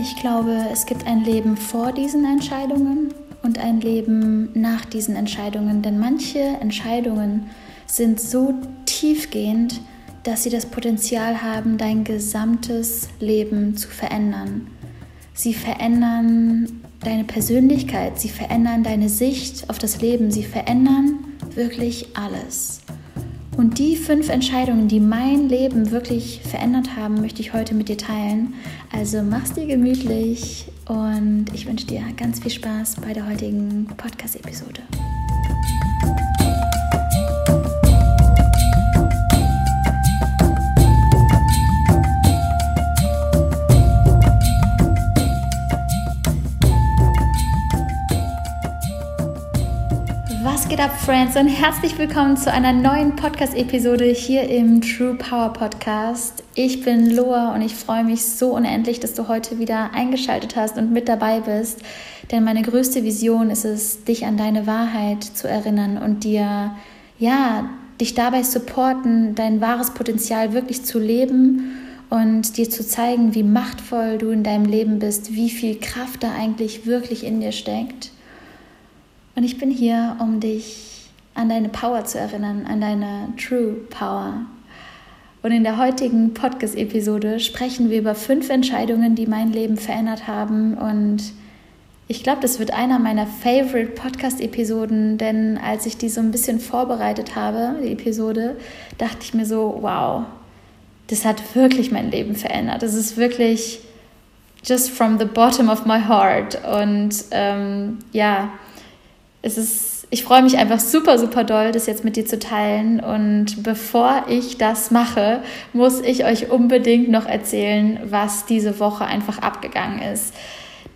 Ich glaube, es gibt ein Leben vor diesen Entscheidungen und ein Leben nach diesen Entscheidungen, denn manche Entscheidungen sind so tiefgehend, dass sie das Potenzial haben, dein gesamtes Leben zu verändern. Sie verändern deine Persönlichkeit, sie verändern deine Sicht auf das Leben, sie verändern wirklich alles. Und die fünf Entscheidungen, die mein Leben wirklich verändert haben, möchte ich heute mit dir teilen. Also mach's dir gemütlich und ich wünsche dir ganz viel Spaß bei der heutigen Podcast-Episode. Geht ab, Friends? Und herzlich willkommen zu einer neuen Podcast-Episode hier im True Power Podcast. Ich bin Loa und ich freue mich so unendlich, dass du heute wieder eingeschaltet hast und mit dabei bist. Denn meine größte Vision ist es, dich an deine Wahrheit zu erinnern und dir, ja, dich dabei supporten, dein wahres Potenzial wirklich zu leben und dir zu zeigen, wie machtvoll du in deinem Leben bist, wie viel Kraft da eigentlich wirklich in dir steckt. Und ich bin hier, um dich an deine Power zu erinnern, an deine True Power. Und in der heutigen Podcast-Episode sprechen wir über fünf Entscheidungen, die mein Leben verändert haben. Und ich glaube, das wird einer meiner Favorite Podcast-Episoden, denn als ich die so ein bisschen vorbereitet habe, die Episode, dachte ich mir so, wow, das hat wirklich mein Leben verändert. Das ist wirklich just from the bottom of my heart. Und ähm, ja, es ist, ich freue mich einfach super, super doll, das jetzt mit dir zu teilen. Und bevor ich das mache, muss ich euch unbedingt noch erzählen, was diese Woche einfach abgegangen ist.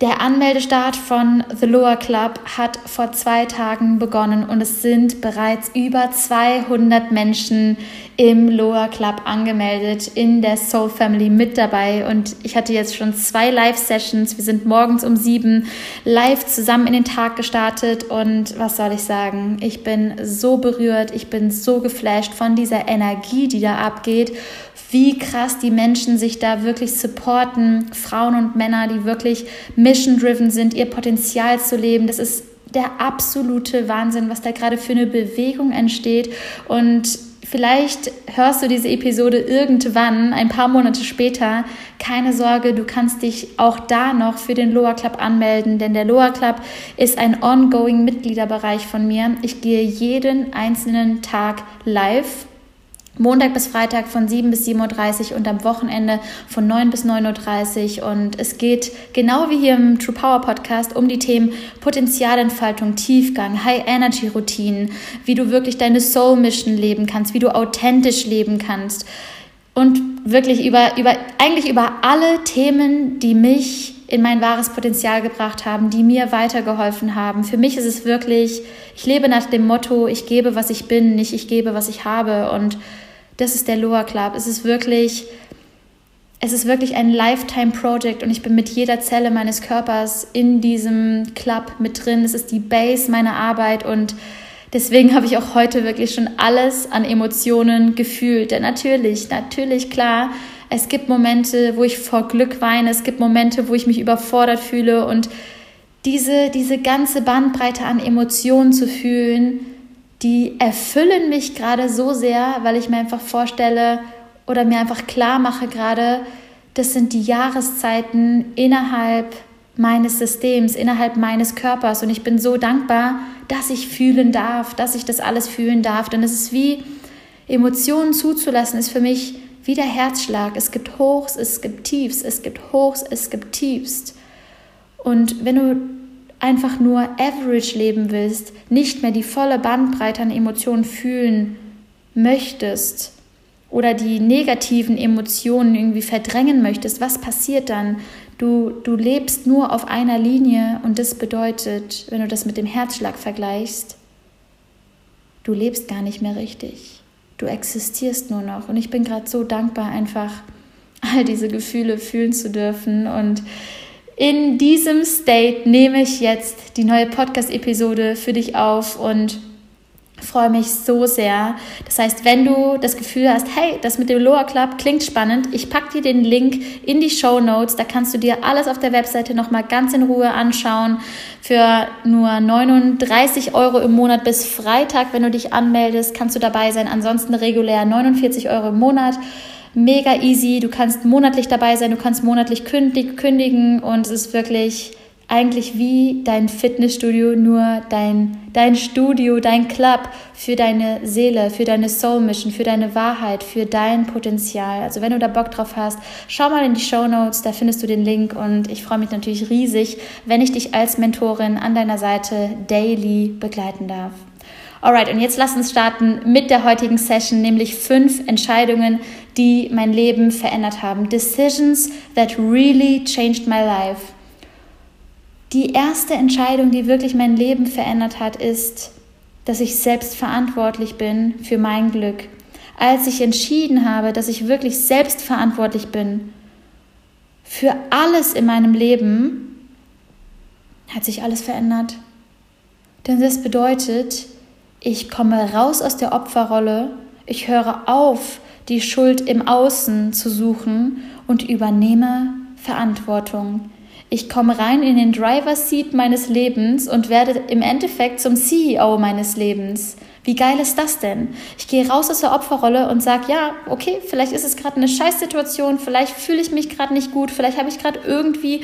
Der Anmeldestart von The Lower Club hat vor zwei Tagen begonnen und es sind bereits über 200 Menschen im Lower Club angemeldet, in der Soul Family mit dabei. Und ich hatte jetzt schon zwei Live-Sessions. Wir sind morgens um sieben live zusammen in den Tag gestartet. Und was soll ich sagen? Ich bin so berührt, ich bin so geflasht von dieser Energie, die da abgeht wie krass die Menschen sich da wirklich supporten, Frauen und Männer, die wirklich mission-driven sind, ihr Potenzial zu leben. Das ist der absolute Wahnsinn, was da gerade für eine Bewegung entsteht. Und vielleicht hörst du diese Episode irgendwann, ein paar Monate später. Keine Sorge, du kannst dich auch da noch für den Loa Club anmelden, denn der Loa Club ist ein ongoing Mitgliederbereich von mir. Ich gehe jeden einzelnen Tag live Montag bis Freitag von 7 bis 7.30 Uhr und am Wochenende von 9 bis 9.30 Uhr. Und es geht genau wie hier im True Power Podcast um die Themen Potenzialentfaltung, Tiefgang, High Energy Routinen, wie du wirklich deine Soul Mission leben kannst, wie du authentisch leben kannst. Und wirklich über, über, eigentlich über alle Themen, die mich in mein wahres Potenzial gebracht haben, die mir weitergeholfen haben. Für mich ist es wirklich, ich lebe nach dem Motto, ich gebe, was ich bin, nicht ich gebe, was ich habe. Und das ist der Loa Club. Es ist wirklich, es ist wirklich ein Lifetime Project und ich bin mit jeder Zelle meines Körpers in diesem Club mit drin. Es ist die Base meiner Arbeit und deswegen habe ich auch heute wirklich schon alles an Emotionen gefühlt. Denn natürlich, natürlich, klar, es gibt Momente, wo ich vor Glück weine, es gibt Momente, wo ich mich überfordert fühle und diese, diese ganze Bandbreite an Emotionen zu fühlen, die erfüllen mich gerade so sehr, weil ich mir einfach vorstelle oder mir einfach klar mache gerade, das sind die Jahreszeiten innerhalb meines Systems, innerhalb meines Körpers. Und ich bin so dankbar, dass ich fühlen darf, dass ich das alles fühlen darf. Denn es ist wie Emotionen zuzulassen, ist für mich wie der Herzschlag. Es gibt Hochs, es gibt Tiefs, es gibt Hochs, es gibt Tiefst. Und wenn du einfach nur average leben willst, nicht mehr die volle Bandbreite an Emotionen fühlen möchtest oder die negativen Emotionen irgendwie verdrängen möchtest, was passiert dann? Du, du lebst nur auf einer Linie und das bedeutet, wenn du das mit dem Herzschlag vergleichst, du lebst gar nicht mehr richtig. Du existierst nur noch. Und ich bin gerade so dankbar, einfach all diese Gefühle fühlen zu dürfen und in diesem State nehme ich jetzt die neue Podcast-Episode für dich auf und freue mich so sehr. Das heißt, wenn du das Gefühl hast, hey, das mit dem Lower Club klingt spannend, ich packe dir den Link in die Show Notes. Da kannst du dir alles auf der Webseite nochmal ganz in Ruhe anschauen. Für nur 39 Euro im Monat bis Freitag, wenn du dich anmeldest, kannst du dabei sein. Ansonsten regulär 49 Euro im Monat. Mega easy. Du kannst monatlich dabei sein, du kannst monatlich kündigen und es ist wirklich eigentlich wie dein Fitnessstudio, nur dein, dein Studio, dein Club für deine Seele, für deine Soul Mission, für deine Wahrheit, für dein Potenzial. Also wenn du da Bock drauf hast, schau mal in die Show Notes, da findest du den Link und ich freue mich natürlich riesig, wenn ich dich als Mentorin an deiner Seite daily begleiten darf. Alright, und jetzt lass uns starten mit der heutigen Session, nämlich fünf Entscheidungen, die mein Leben verändert haben. Decisions that really changed my life. Die erste Entscheidung, die wirklich mein Leben verändert hat, ist, dass ich selbst verantwortlich bin für mein Glück. Als ich entschieden habe, dass ich wirklich selbst verantwortlich bin für alles in meinem Leben, hat sich alles verändert. Denn das bedeutet, ich komme raus aus der Opferrolle, ich höre auf, die Schuld im Außen zu suchen und übernehme Verantwortung. Ich komme rein in den Driver Seat meines Lebens und werde im Endeffekt zum CEO meines Lebens. Wie geil ist das denn? Ich gehe raus aus der Opferrolle und sage, ja, okay, vielleicht ist es gerade eine Scheißsituation, vielleicht fühle ich mich gerade nicht gut, vielleicht habe ich gerade irgendwie,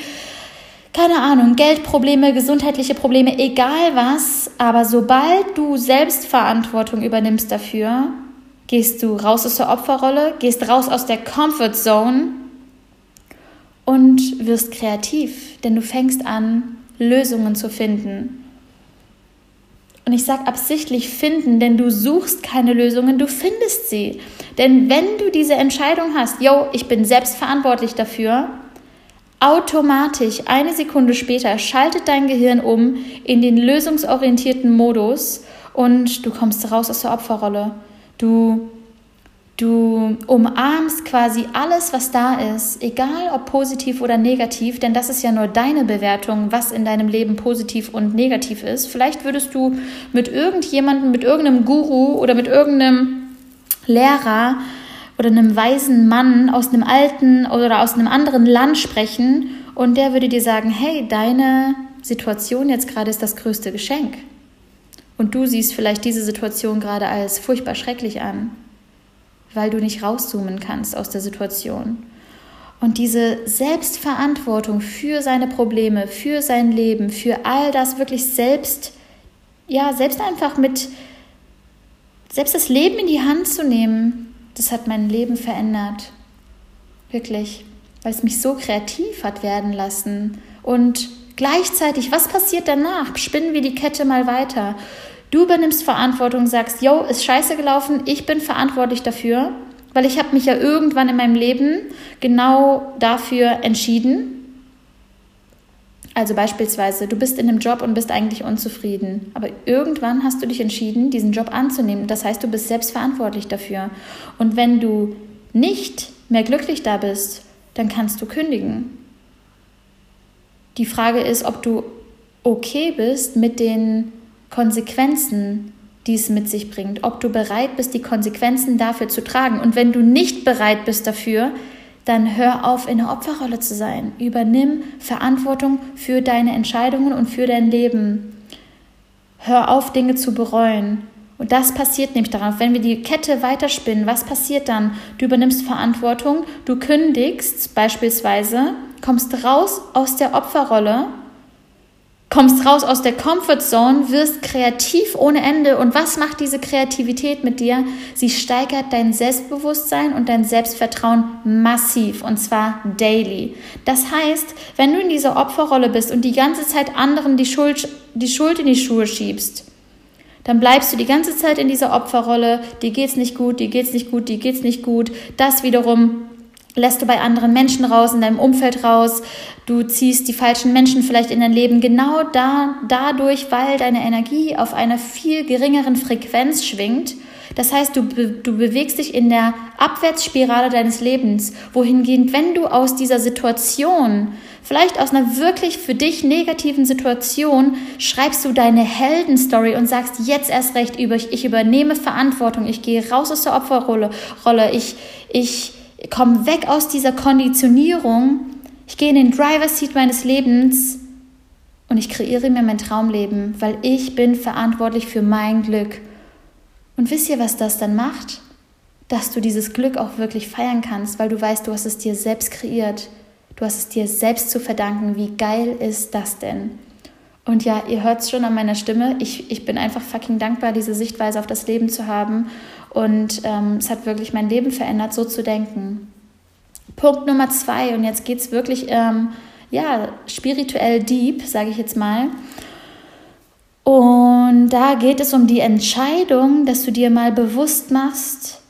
keine Ahnung, Geldprobleme, gesundheitliche Probleme, egal was. Aber sobald du Selbstverantwortung übernimmst dafür, gehst du raus aus der Opferrolle, gehst raus aus der Comfort Zone und wirst kreativ, denn du fängst an, Lösungen zu finden. Und ich sage absichtlich finden, denn du suchst keine Lösungen, du findest sie. Denn wenn du diese Entscheidung hast, yo, ich bin selbst verantwortlich dafür, automatisch eine Sekunde später schaltet dein Gehirn um in den lösungsorientierten Modus und du kommst raus aus der Opferrolle. Du Du umarmst quasi alles, was da ist, egal ob positiv oder negativ, denn das ist ja nur deine Bewertung, was in deinem Leben positiv und negativ ist. Vielleicht würdest du mit irgendjemandem, mit irgendeinem Guru oder mit irgendeinem Lehrer oder einem weisen Mann aus einem alten oder aus einem anderen Land sprechen und der würde dir sagen, hey, deine Situation jetzt gerade ist das größte Geschenk. Und du siehst vielleicht diese Situation gerade als furchtbar schrecklich an weil du nicht rauszoomen kannst aus der Situation. Und diese Selbstverantwortung für seine Probleme, für sein Leben, für all das wirklich selbst, ja, selbst einfach mit, selbst das Leben in die Hand zu nehmen, das hat mein Leben verändert. Wirklich. Weil es mich so kreativ hat werden lassen. Und gleichzeitig, was passiert danach? Spinnen wir die Kette mal weiter. Du übernimmst Verantwortung, sagst, yo, ist scheiße gelaufen, ich bin verantwortlich dafür, weil ich habe mich ja irgendwann in meinem Leben genau dafür entschieden. Also beispielsweise, du bist in einem Job und bist eigentlich unzufrieden, aber irgendwann hast du dich entschieden, diesen Job anzunehmen. Das heißt, du bist selbst verantwortlich dafür. Und wenn du nicht mehr glücklich da bist, dann kannst du kündigen. Die Frage ist, ob du okay bist mit den Konsequenzen, die es mit sich bringt, ob du bereit bist, die Konsequenzen dafür zu tragen. Und wenn du nicht bereit bist dafür, dann hör auf, in der Opferrolle zu sein. Übernimm Verantwortung für deine Entscheidungen und für dein Leben. Hör auf, Dinge zu bereuen. Und das passiert nämlich darauf, wenn wir die Kette weiterspinnen, was passiert dann? Du übernimmst Verantwortung, du kündigst beispielsweise, kommst raus aus der Opferrolle kommst raus aus der Comfortzone, wirst kreativ ohne Ende. Und was macht diese Kreativität mit dir? Sie steigert dein Selbstbewusstsein und dein Selbstvertrauen massiv und zwar daily. Das heißt, wenn du in dieser Opferrolle bist und die ganze Zeit anderen die Schuld, die Schuld in die Schuhe schiebst, dann bleibst du die ganze Zeit in dieser Opferrolle, dir geht's nicht gut, dir geht's nicht gut, dir geht's nicht gut. Das wiederum lässt du bei anderen Menschen raus, in deinem Umfeld raus, du ziehst die falschen Menschen vielleicht in dein Leben, genau da, dadurch, weil deine Energie auf einer viel geringeren Frequenz schwingt, Das heißt, du, du bewegst dich in der Abwärtsspirale deines Lebens, wohingehend, wenn du aus dieser Situation, vielleicht aus einer wirklich für dich negativen Situation, schreibst du deine Heldenstory und sagst jetzt erst recht über, ich übernehme Verantwortung, ich gehe raus aus der Opferrolle, Rolle, ich, ich komme weg aus dieser Konditionierung, ich gehe in den Driver's Seat meines Lebens und ich kreiere mir mein Traumleben, weil ich bin verantwortlich für mein Glück. Und wisst ihr, was das dann macht? Dass du dieses Glück auch wirklich feiern kannst, weil du weißt, du hast es dir selbst kreiert. Du hast es dir selbst zu verdanken. Wie geil ist das denn? Und ja, ihr hört es schon an meiner Stimme. Ich, ich bin einfach fucking dankbar, diese Sichtweise auf das Leben zu haben. Und ähm, es hat wirklich mein Leben verändert, so zu denken. Punkt Nummer zwei, und jetzt geht es wirklich ähm, ja, spirituell deep, sage ich jetzt mal. Und da geht es um die Entscheidung, dass du dir mal bewusst machst,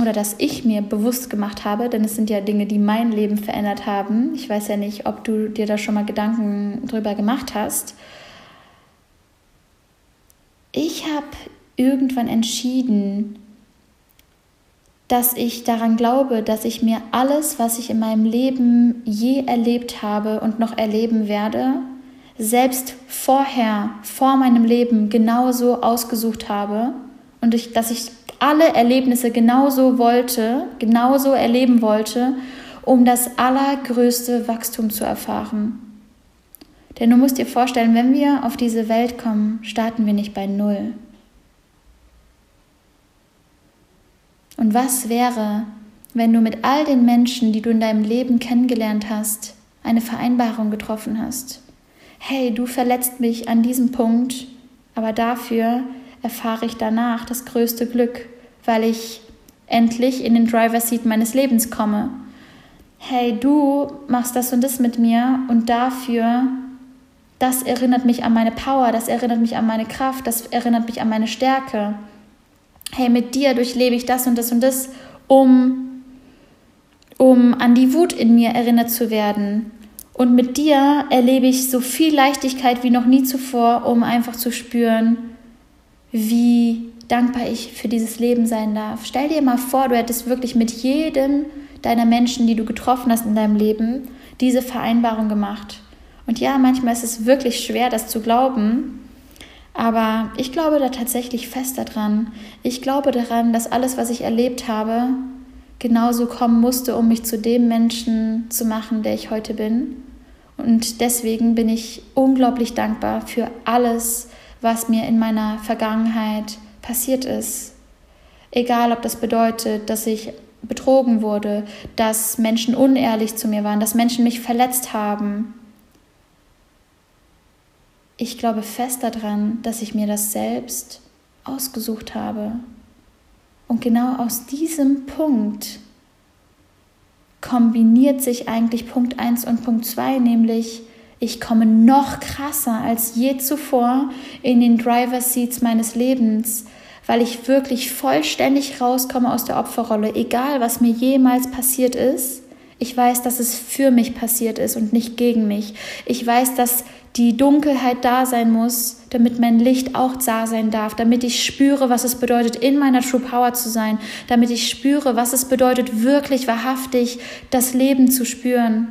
oder dass ich mir bewusst gemacht habe, denn es sind ja Dinge, die mein Leben verändert haben. Ich weiß ja nicht, ob du dir da schon mal Gedanken drüber gemacht hast. Ich habe irgendwann entschieden, dass ich daran glaube, dass ich mir alles, was ich in meinem Leben je erlebt habe und noch erleben werde, selbst vorher, vor meinem Leben genauso ausgesucht habe und ich, dass ich alle Erlebnisse genauso wollte, genauso erleben wollte, um das allergrößte Wachstum zu erfahren. Denn du musst dir vorstellen, wenn wir auf diese Welt kommen, starten wir nicht bei Null. Und was wäre, wenn du mit all den Menschen, die du in deinem Leben kennengelernt hast, eine Vereinbarung getroffen hast? hey, du verletzt mich an diesem Punkt, aber dafür erfahre ich danach das größte Glück, weil ich endlich in den Driver's Seat meines Lebens komme. Hey, du machst das und das mit mir und dafür, das erinnert mich an meine Power, das erinnert mich an meine Kraft, das erinnert mich an meine Stärke. Hey, mit dir durchlebe ich das und das und das, um, um an die Wut in mir erinnert zu werden, und mit dir erlebe ich so viel Leichtigkeit wie noch nie zuvor, um einfach zu spüren, wie dankbar ich für dieses Leben sein darf. Stell dir mal vor, du hättest wirklich mit jedem deiner Menschen, die du getroffen hast in deinem Leben, diese Vereinbarung gemacht. Und ja, manchmal ist es wirklich schwer, das zu glauben, aber ich glaube da tatsächlich fest daran. Ich glaube daran, dass alles, was ich erlebt habe, genauso kommen musste, um mich zu dem Menschen zu machen, der ich heute bin. Und deswegen bin ich unglaublich dankbar für alles, was mir in meiner Vergangenheit passiert ist. Egal, ob das bedeutet, dass ich betrogen wurde, dass Menschen unehrlich zu mir waren, dass Menschen mich verletzt haben. Ich glaube fest daran, dass ich mir das selbst ausgesucht habe. Und genau aus diesem Punkt kombiniert sich eigentlich Punkt 1 und Punkt 2, nämlich ich komme noch krasser als je zuvor in den Driver Seats meines Lebens, weil ich wirklich vollständig rauskomme aus der Opferrolle, egal was mir jemals passiert ist. Ich weiß, dass es für mich passiert ist und nicht gegen mich. Ich weiß, dass die Dunkelheit da sein muss, damit mein Licht auch da sein darf, damit ich spüre, was es bedeutet, in meiner True Power zu sein, damit ich spüre, was es bedeutet, wirklich wahrhaftig das Leben zu spüren.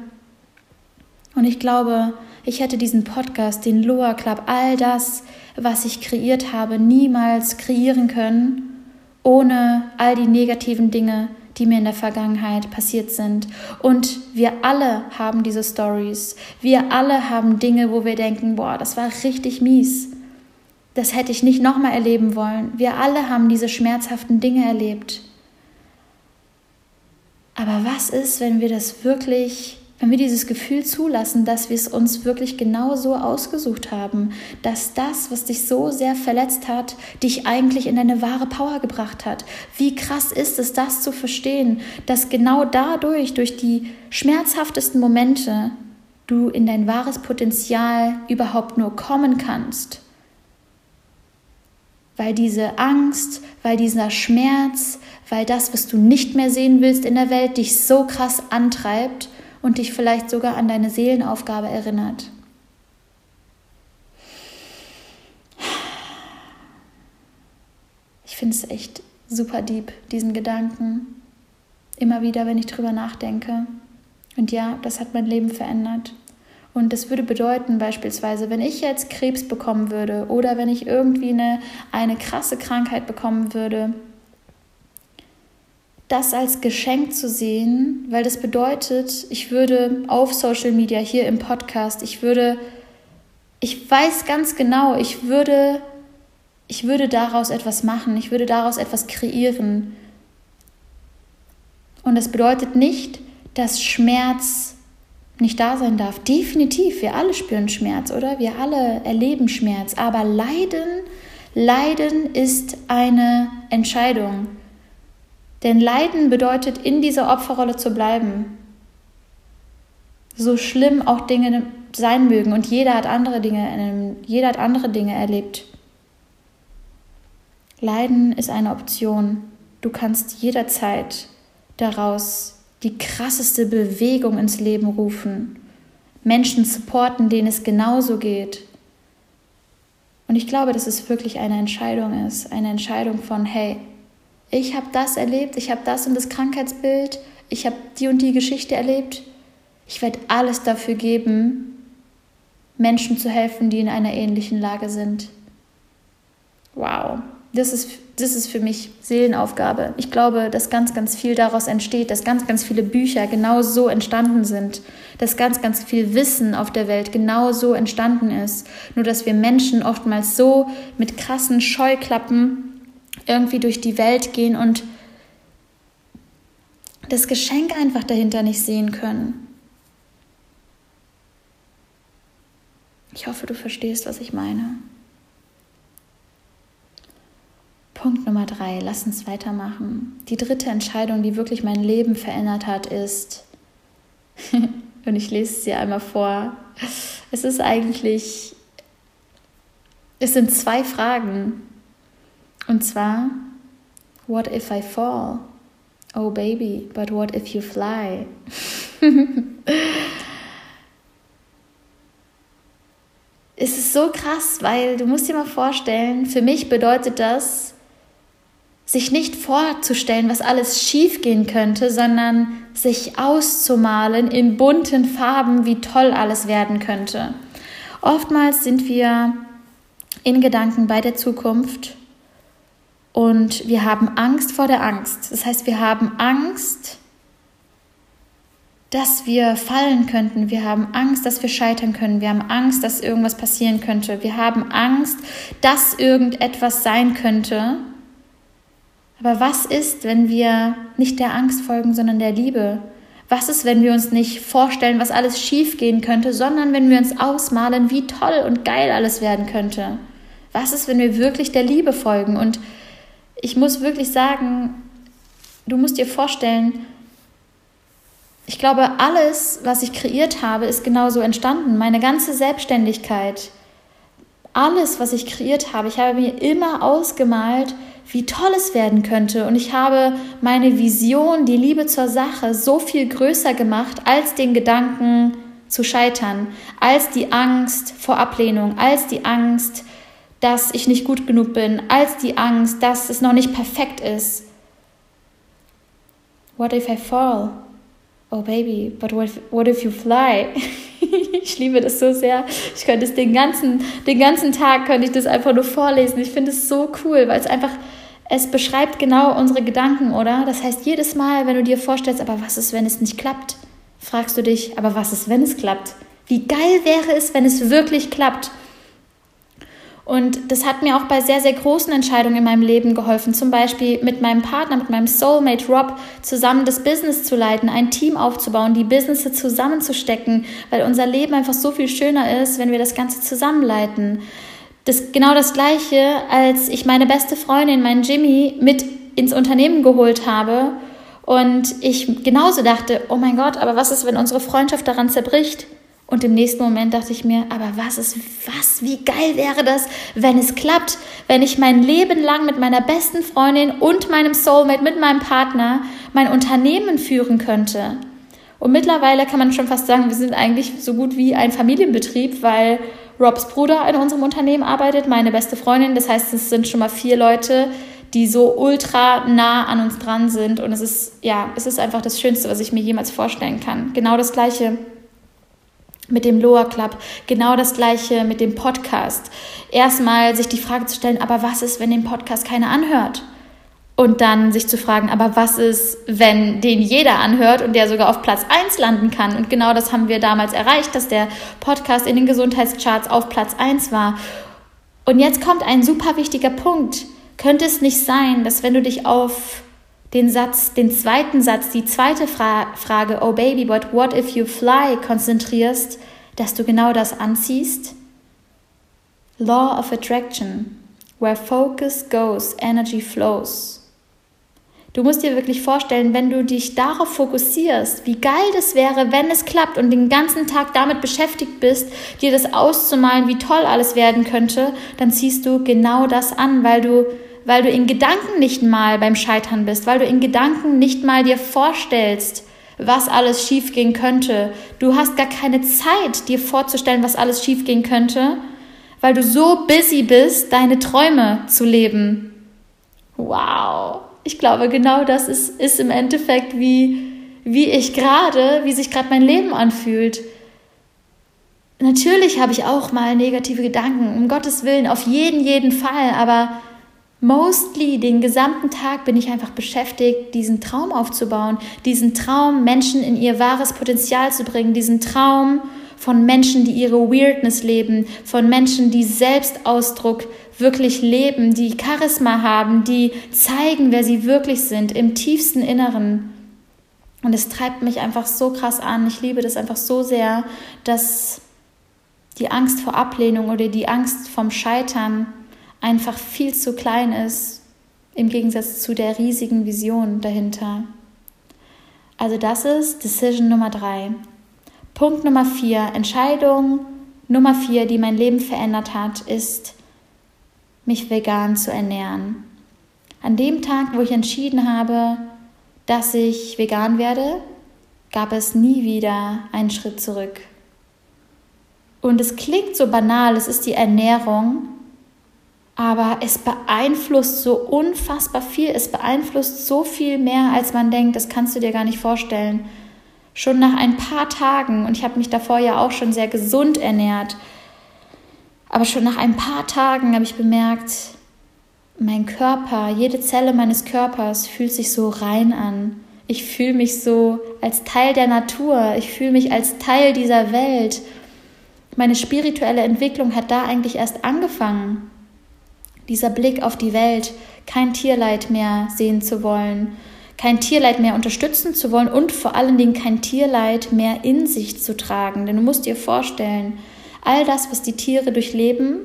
Und ich glaube, ich hätte diesen Podcast, den Loa Club, all das, was ich kreiert habe, niemals kreieren können, ohne all die negativen Dinge, die mir in der Vergangenheit passiert sind. Und wir alle haben diese Stories. Wir alle haben Dinge, wo wir denken, boah, das war richtig mies. Das hätte ich nicht nochmal erleben wollen. Wir alle haben diese schmerzhaften Dinge erlebt. Aber was ist, wenn wir das wirklich wenn wir dieses Gefühl zulassen, dass wir es uns wirklich genau so ausgesucht haben, dass das, was dich so sehr verletzt hat, dich eigentlich in deine wahre Power gebracht hat. Wie krass ist es, das zu verstehen, dass genau dadurch, durch die schmerzhaftesten Momente, du in dein wahres Potenzial überhaupt nur kommen kannst. Weil diese Angst, weil dieser Schmerz, weil das, was du nicht mehr sehen willst in der Welt, dich so krass antreibt und dich vielleicht sogar an deine Seelenaufgabe erinnert. Ich finde es echt super deep, diesen Gedanken. Immer wieder, wenn ich drüber nachdenke. Und ja, das hat mein Leben verändert. Und das würde bedeuten, beispielsweise, wenn ich jetzt Krebs bekommen würde oder wenn ich irgendwie eine, eine krasse Krankheit bekommen würde, das als Geschenk zu sehen, weil das bedeutet, ich würde auf Social Media, hier im Podcast, ich würde, ich weiß ganz genau, ich würde, ich würde daraus etwas machen, ich würde daraus etwas kreieren. Und das bedeutet nicht, dass Schmerz nicht da sein darf. Definitiv, wir alle spüren Schmerz, oder? Wir alle erleben Schmerz. Aber Leiden, Leiden ist eine Entscheidung. Denn Leiden bedeutet, in dieser Opferrolle zu bleiben. So schlimm auch Dinge sein mögen. Und jeder hat andere Dinge, jeder hat andere Dinge erlebt. Leiden ist eine Option. Du kannst jederzeit daraus die krasseste Bewegung ins Leben rufen, Menschen supporten, denen es genauso geht. Und ich glaube, dass es wirklich eine Entscheidung ist, eine Entscheidung von, hey, ich habe das erlebt, ich habe das und das Krankheitsbild, ich habe die und die Geschichte erlebt. Ich werde alles dafür geben, Menschen zu helfen, die in einer ähnlichen Lage sind. Wow, das ist das ist für mich Seelenaufgabe. Ich glaube, dass ganz, ganz viel daraus entsteht, dass ganz, ganz viele Bücher genau so entstanden sind, dass ganz, ganz viel Wissen auf der Welt genau so entstanden ist. Nur dass wir Menschen oftmals so mit krassen Scheuklappen irgendwie durch die Welt gehen und das Geschenk einfach dahinter nicht sehen können. Ich hoffe, du verstehst, was ich meine. Punkt Nummer drei, lass uns weitermachen. Die dritte Entscheidung, die wirklich mein Leben verändert hat, ist, und ich lese es dir einmal vor, es ist eigentlich, es sind zwei Fragen. Und zwar, what if I fall? Oh baby, but what if you fly? es ist so krass, weil du musst dir mal vorstellen, für mich bedeutet das, sich nicht vorzustellen, was alles schiefgehen könnte, sondern sich auszumalen in bunten Farben, wie toll alles werden könnte. Oftmals sind wir in Gedanken bei der Zukunft und wir haben Angst vor der Angst. Das heißt, wir haben Angst, dass wir fallen könnten. Wir haben Angst, dass wir scheitern können. Wir haben Angst, dass irgendwas passieren könnte. Wir haben Angst, dass irgendetwas sein könnte aber was ist, wenn wir nicht der Angst folgen, sondern der Liebe? Was ist, wenn wir uns nicht vorstellen, was alles schief gehen könnte, sondern wenn wir uns ausmalen, wie toll und geil alles werden könnte? Was ist, wenn wir wirklich der Liebe folgen? Und ich muss wirklich sagen, du musst dir vorstellen, ich glaube, alles, was ich kreiert habe, ist genauso entstanden. Meine ganze Selbstständigkeit, alles, was ich kreiert habe, ich habe mir immer ausgemalt, wie toll es werden könnte. Und ich habe meine Vision, die Liebe zur Sache, so viel größer gemacht als den Gedanken zu scheitern, als die Angst vor Ablehnung, als die Angst, dass ich nicht gut genug bin, als die Angst, dass es noch nicht perfekt ist. What if I fall? Oh baby, but what if, what if you fly? ich liebe das so sehr. Ich könnte es den ganzen, den ganzen Tag könnte ich das einfach nur vorlesen. Ich finde es so cool, weil es einfach, es beschreibt genau unsere Gedanken, oder? Das heißt, jedes Mal, wenn du dir vorstellst, aber was ist, wenn es nicht klappt, fragst du dich, aber was ist, wenn es klappt? Wie geil wäre es, wenn es wirklich klappt? Und das hat mir auch bei sehr, sehr großen Entscheidungen in meinem Leben geholfen. Zum Beispiel mit meinem Partner, mit meinem Soulmate Rob zusammen das Business zu leiten, ein Team aufzubauen, die Businesses zusammenzustecken, weil unser Leben einfach so viel schöner ist, wenn wir das Ganze zusammenleiten. Das genau das Gleiche, als ich meine beste Freundin, meinen Jimmy, mit ins Unternehmen geholt habe und ich genauso dachte, oh mein Gott, aber was ist, wenn unsere Freundschaft daran zerbricht? Und im nächsten Moment dachte ich mir, aber was ist, was, wie geil wäre das, wenn es klappt, wenn ich mein Leben lang mit meiner besten Freundin und meinem Soulmate, mit meinem Partner mein Unternehmen führen könnte. Und mittlerweile kann man schon fast sagen, wir sind eigentlich so gut wie ein Familienbetrieb, weil Robs Bruder in unserem Unternehmen arbeitet, meine beste Freundin. Das heißt, es sind schon mal vier Leute, die so ultra nah an uns dran sind. Und es ist, ja, es ist einfach das Schönste, was ich mir jemals vorstellen kann. Genau das Gleiche mit dem Loa Club, genau das Gleiche mit dem Podcast. Erstmal sich die Frage zu stellen, aber was ist, wenn den Podcast keiner anhört? Und dann sich zu fragen, aber was ist, wenn den jeder anhört und der sogar auf Platz 1 landen kann? Und genau das haben wir damals erreicht, dass der Podcast in den Gesundheitscharts auf Platz 1 war. Und jetzt kommt ein super wichtiger Punkt. Könnte es nicht sein, dass wenn du dich auf den Satz, den zweiten Satz, die zweite Fra Frage, oh baby, but what if you fly, konzentrierst, dass du genau das anziehst? Law of Attraction. Where focus goes, energy flows. Du musst dir wirklich vorstellen, wenn du dich darauf fokussierst, wie geil das wäre, wenn es klappt und den ganzen Tag damit beschäftigt bist, dir das auszumalen, wie toll alles werden könnte, dann ziehst du genau das an, weil du weil du in Gedanken nicht mal beim Scheitern bist, weil du in Gedanken nicht mal dir vorstellst, was alles schiefgehen könnte. Du hast gar keine Zeit, dir vorzustellen, was alles schiefgehen könnte, weil du so busy bist, deine Träume zu leben. Wow ich glaube, genau das ist, ist im Endeffekt, wie, wie ich gerade, wie sich gerade mein Leben anfühlt. Natürlich habe ich auch mal negative Gedanken, um Gottes Willen, auf jeden, jeden Fall, aber mostly den gesamten Tag bin ich einfach beschäftigt, diesen Traum aufzubauen, diesen Traum, Menschen in ihr wahres Potenzial zu bringen, diesen Traum von Menschen, die ihre Weirdness leben, von Menschen, die Selbstausdruck wirklich leben, die Charisma haben, die zeigen, wer sie wirklich sind, im tiefsten Inneren. Und es treibt mich einfach so krass an. Ich liebe das einfach so sehr, dass die Angst vor Ablehnung oder die Angst vom Scheitern einfach viel zu klein ist im Gegensatz zu der riesigen Vision dahinter. Also das ist Decision Nummer drei. Punkt Nummer vier, Entscheidung Nummer vier, die mein Leben verändert hat, ist mich vegan zu ernähren. An dem Tag, wo ich entschieden habe, dass ich vegan werde, gab es nie wieder einen Schritt zurück. Und es klingt so banal, es ist die Ernährung, aber es beeinflusst so unfassbar viel, es beeinflusst so viel mehr, als man denkt, das kannst du dir gar nicht vorstellen. Schon nach ein paar Tagen, und ich habe mich davor ja auch schon sehr gesund ernährt, aber schon nach ein paar Tagen habe ich bemerkt, mein Körper, jede Zelle meines Körpers fühlt sich so rein an. Ich fühle mich so als Teil der Natur. Ich fühle mich als Teil dieser Welt. Meine spirituelle Entwicklung hat da eigentlich erst angefangen. Dieser Blick auf die Welt, kein Tierleid mehr sehen zu wollen, kein Tierleid mehr unterstützen zu wollen und vor allen Dingen kein Tierleid mehr in sich zu tragen. Denn du musst dir vorstellen, All das, was die Tiere durchleben,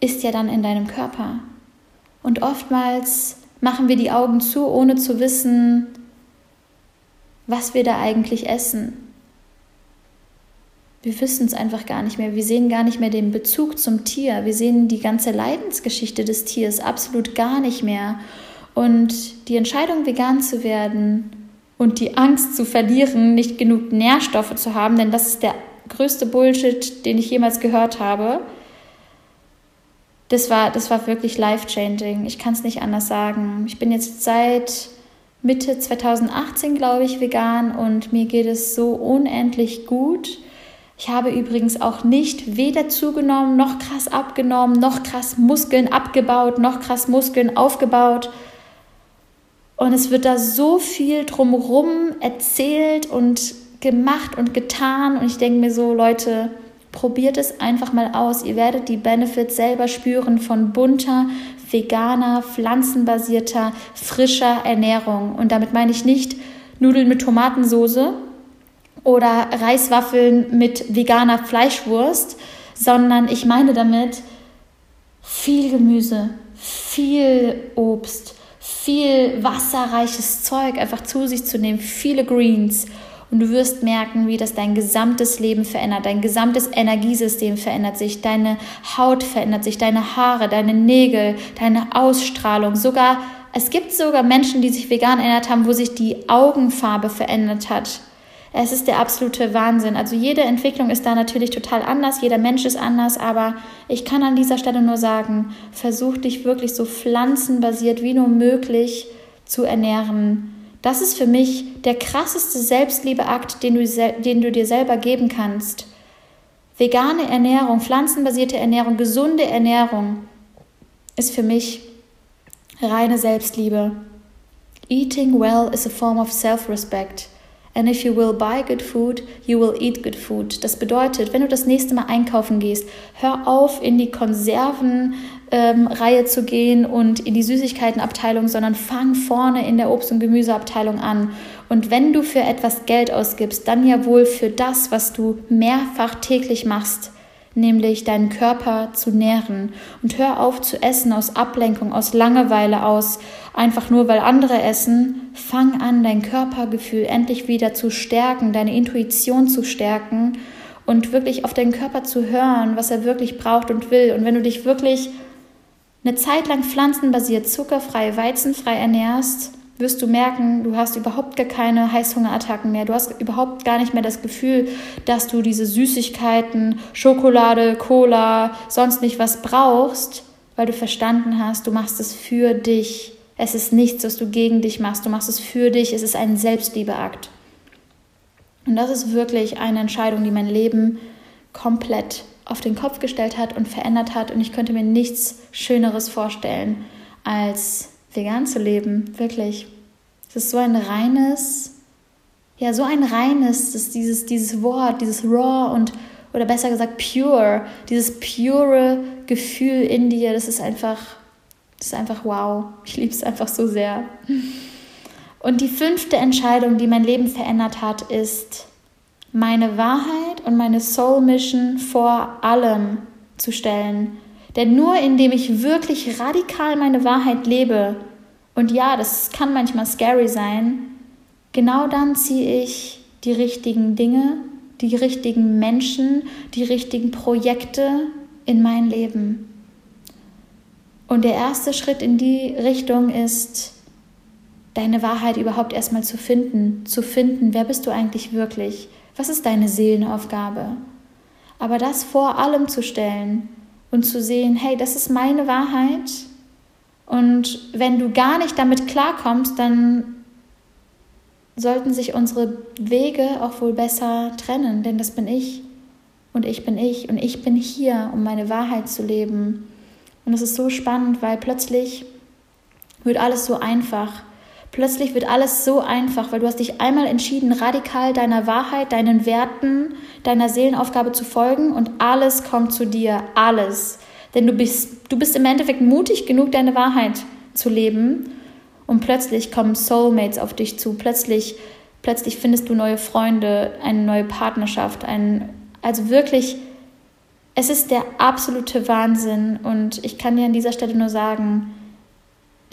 ist ja dann in deinem Körper. Und oftmals machen wir die Augen zu, ohne zu wissen, was wir da eigentlich essen. Wir wissen es einfach gar nicht mehr. Wir sehen gar nicht mehr den Bezug zum Tier. Wir sehen die ganze Leidensgeschichte des Tiers absolut gar nicht mehr. Und die Entscheidung, vegan zu werden und die Angst zu verlieren, nicht genug Nährstoffe zu haben, denn das ist der größte Bullshit, den ich jemals gehört habe. Das war, das war wirklich life-changing. Ich kann es nicht anders sagen. Ich bin jetzt seit Mitte 2018, glaube ich, vegan und mir geht es so unendlich gut. Ich habe übrigens auch nicht weder zugenommen, noch krass abgenommen, noch krass Muskeln abgebaut, noch krass Muskeln aufgebaut. Und es wird da so viel drumherum erzählt und gemacht und getan und ich denke mir so, Leute, probiert es einfach mal aus. Ihr werdet die Benefits selber spüren von bunter, veganer, pflanzenbasierter, frischer Ernährung. Und damit meine ich nicht Nudeln mit Tomatensoße oder Reiswaffeln mit veganer Fleischwurst, sondern ich meine damit viel Gemüse, viel Obst, viel wasserreiches Zeug einfach zu sich zu nehmen, viele Greens und du wirst merken, wie das dein gesamtes Leben verändert. Dein gesamtes Energiesystem verändert sich. Deine Haut verändert sich. Deine Haare, deine Nägel, deine Ausstrahlung. Sogar, es gibt sogar Menschen, die sich vegan ernährt haben, wo sich die Augenfarbe verändert hat. Es ist der absolute Wahnsinn. Also jede Entwicklung ist da natürlich total anders, jeder Mensch ist anders, aber ich kann an dieser Stelle nur sagen, versuch dich wirklich so pflanzenbasiert wie nur möglich zu ernähren. Das ist für mich der krasseste Selbstliebeakt, den du, den du dir selber geben kannst. Vegane Ernährung, pflanzenbasierte Ernährung, gesunde Ernährung ist für mich reine Selbstliebe. Eating well is a form of self-respect. And if you will buy good food, you will eat good food. Das bedeutet, wenn du das nächste Mal einkaufen gehst, hör auf, in die Konservenreihe ähm, zu gehen und in die Süßigkeitenabteilung, sondern fang vorne in der Obst- und Gemüseabteilung an. Und wenn du für etwas Geld ausgibst, dann ja wohl für das, was du mehrfach täglich machst nämlich deinen Körper zu nähren. Und hör auf zu essen aus Ablenkung, aus Langeweile, aus einfach nur, weil andere essen. Fang an, dein Körpergefühl endlich wieder zu stärken, deine Intuition zu stärken und wirklich auf deinen Körper zu hören, was er wirklich braucht und will. Und wenn du dich wirklich eine Zeit lang pflanzenbasiert, zuckerfrei, weizenfrei ernährst, wirst du merken, du hast überhaupt gar keine Heißhungerattacken mehr. Du hast überhaupt gar nicht mehr das Gefühl, dass du diese Süßigkeiten, Schokolade, Cola, sonst nicht was brauchst, weil du verstanden hast, du machst es für dich. Es ist nichts, was du gegen dich machst. Du machst es für dich. Es ist ein Selbstliebeakt. Und das ist wirklich eine Entscheidung, die mein Leben komplett auf den Kopf gestellt hat und verändert hat. Und ich könnte mir nichts Schöneres vorstellen, als vegan zu leben, wirklich. Es ist so ein reines, ja, so ein reines, das dieses, dieses Wort, dieses raw und, oder besser gesagt pure, dieses pure Gefühl in dir, das ist einfach, das ist einfach wow. Ich liebe es einfach so sehr. Und die fünfte Entscheidung, die mein Leben verändert hat, ist, meine Wahrheit und meine Soul Mission vor allem zu stellen. Denn nur indem ich wirklich radikal meine Wahrheit lebe, und ja, das kann manchmal scary sein, genau dann ziehe ich die richtigen Dinge, die richtigen Menschen, die richtigen Projekte in mein Leben. Und der erste Schritt in die Richtung ist, deine Wahrheit überhaupt erstmal zu finden, zu finden, wer bist du eigentlich wirklich? Was ist deine Seelenaufgabe? Aber das vor allem zu stellen und zu sehen, hey, das ist meine Wahrheit und wenn du gar nicht damit klarkommst, dann sollten sich unsere Wege auch wohl besser trennen, denn das bin ich und ich bin ich und ich bin hier, um meine Wahrheit zu leben. Und es ist so spannend, weil plötzlich wird alles so einfach. Plötzlich wird alles so einfach, weil du hast dich einmal entschieden, radikal deiner Wahrheit, deinen Werten, deiner Seelenaufgabe zu folgen und alles kommt zu dir, alles. Denn du bist, du bist im Endeffekt mutig genug, deine Wahrheit zu leben und plötzlich kommen Soulmates auf dich zu. Plötzlich, plötzlich findest du neue Freunde, eine neue Partnerschaft, ein, also wirklich, es ist der absolute Wahnsinn und ich kann dir an dieser Stelle nur sagen,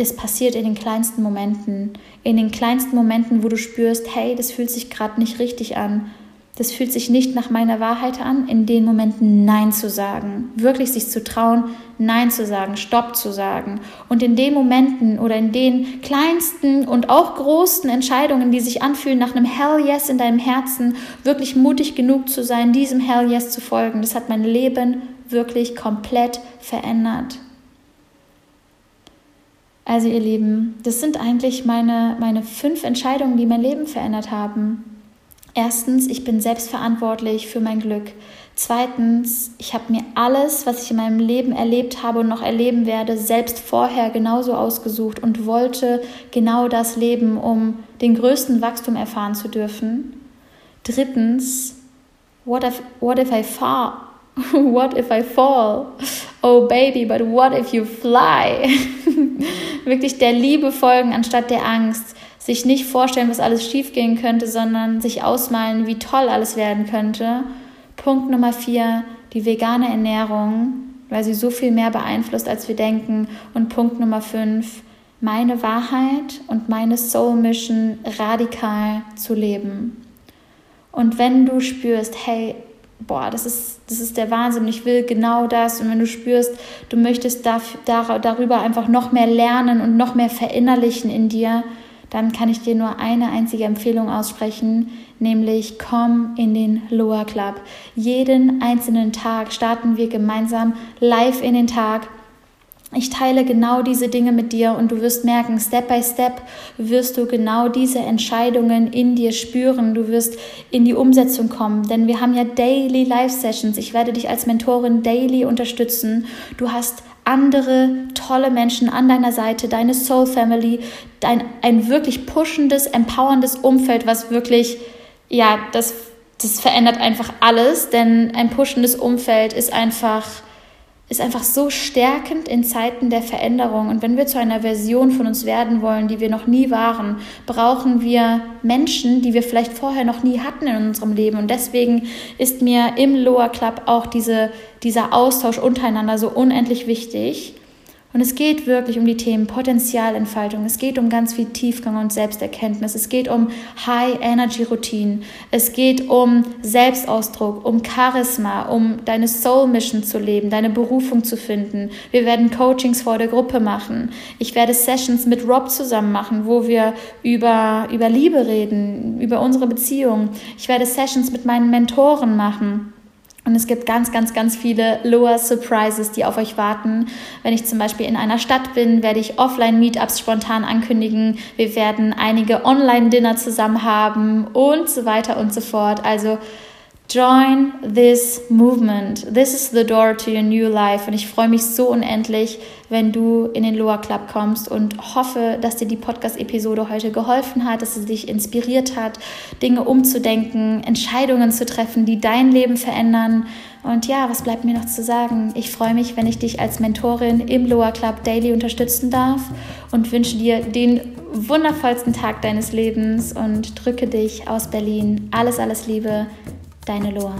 es passiert in den kleinsten Momenten, in den kleinsten Momenten, wo du spürst, hey, das fühlt sich gerade nicht richtig an das fühlt sich nicht nach meiner Wahrheit an, in den Momenten Nein zu sagen, wirklich sich zu trauen, Nein zu sagen, Stopp zu sagen. Und in den Momenten oder in den kleinsten und auch großen Entscheidungen, die sich anfühlen nach einem Hell Yes in deinem Herzen, wirklich mutig genug zu sein, diesem Hell Yes zu folgen, das hat mein Leben wirklich komplett verändert. Also ihr Lieben, das sind eigentlich meine, meine fünf Entscheidungen, die mein Leben verändert haben. Erstens, ich bin selbstverantwortlich für mein Glück. Zweitens, ich habe mir alles, was ich in meinem Leben erlebt habe und noch erleben werde, selbst vorher genauso ausgesucht und wollte genau das leben, um den größten Wachstum erfahren zu dürfen. Drittens, what if, what if I fall? What if I fall? Oh baby, but what if you fly? Wirklich der Liebe folgen anstatt der Angst sich nicht vorstellen, was alles schiefgehen könnte, sondern sich ausmalen, wie toll alles werden könnte. Punkt Nummer vier, die vegane Ernährung, weil sie so viel mehr beeinflusst, als wir denken. Und Punkt Nummer fünf, meine Wahrheit und meine Soul Mission radikal zu leben. Und wenn du spürst, hey, boah, das ist, das ist der Wahnsinn, ich will genau das. Und wenn du spürst, du möchtest da, darüber einfach noch mehr lernen und noch mehr verinnerlichen in dir, dann kann ich dir nur eine einzige Empfehlung aussprechen, nämlich komm in den Loa Club. Jeden einzelnen Tag starten wir gemeinsam live in den Tag ich teile genau diese Dinge mit dir und du wirst merken, Step by Step wirst du genau diese Entscheidungen in dir spüren. Du wirst in die Umsetzung kommen, denn wir haben ja Daily Live Sessions. Ich werde dich als Mentorin daily unterstützen. Du hast andere tolle Menschen an deiner Seite, deine Soul Family, dein, ein wirklich pushendes, empowerndes Umfeld, was wirklich, ja, das, das verändert einfach alles, denn ein pushendes Umfeld ist einfach, ist einfach so stärkend in Zeiten der Veränderung. Und wenn wir zu einer Version von uns werden wollen, die wir noch nie waren, brauchen wir Menschen, die wir vielleicht vorher noch nie hatten in unserem Leben. Und deswegen ist mir im Lower Club auch diese, dieser Austausch untereinander so unendlich wichtig. Und es geht wirklich um die Themen Potenzialentfaltung. Es geht um ganz viel Tiefgang und Selbsterkenntnis. Es geht um High-Energy-Routinen. Es geht um Selbstausdruck, um Charisma, um deine Soul-Mission zu leben, deine Berufung zu finden. Wir werden Coachings vor der Gruppe machen. Ich werde Sessions mit Rob zusammen machen, wo wir über, über Liebe reden, über unsere Beziehung. Ich werde Sessions mit meinen Mentoren machen. Und es gibt ganz, ganz, ganz viele Lower Surprises, die auf euch warten. Wenn ich zum Beispiel in einer Stadt bin, werde ich Offline-Meetups spontan ankündigen. Wir werden einige Online-Dinner zusammen haben und so weiter und so fort. Also Join this movement. This is the door to your new life. Und ich freue mich so unendlich, wenn du in den Loa Club kommst und hoffe, dass dir die Podcast-Episode heute geholfen hat, dass sie dich inspiriert hat, Dinge umzudenken, Entscheidungen zu treffen, die dein Leben verändern. Und ja, was bleibt mir noch zu sagen? Ich freue mich, wenn ich dich als Mentorin im Loa Club Daily unterstützen darf und wünsche dir den wundervollsten Tag deines Lebens und drücke dich aus Berlin. Alles, alles Liebe. Deine Loa.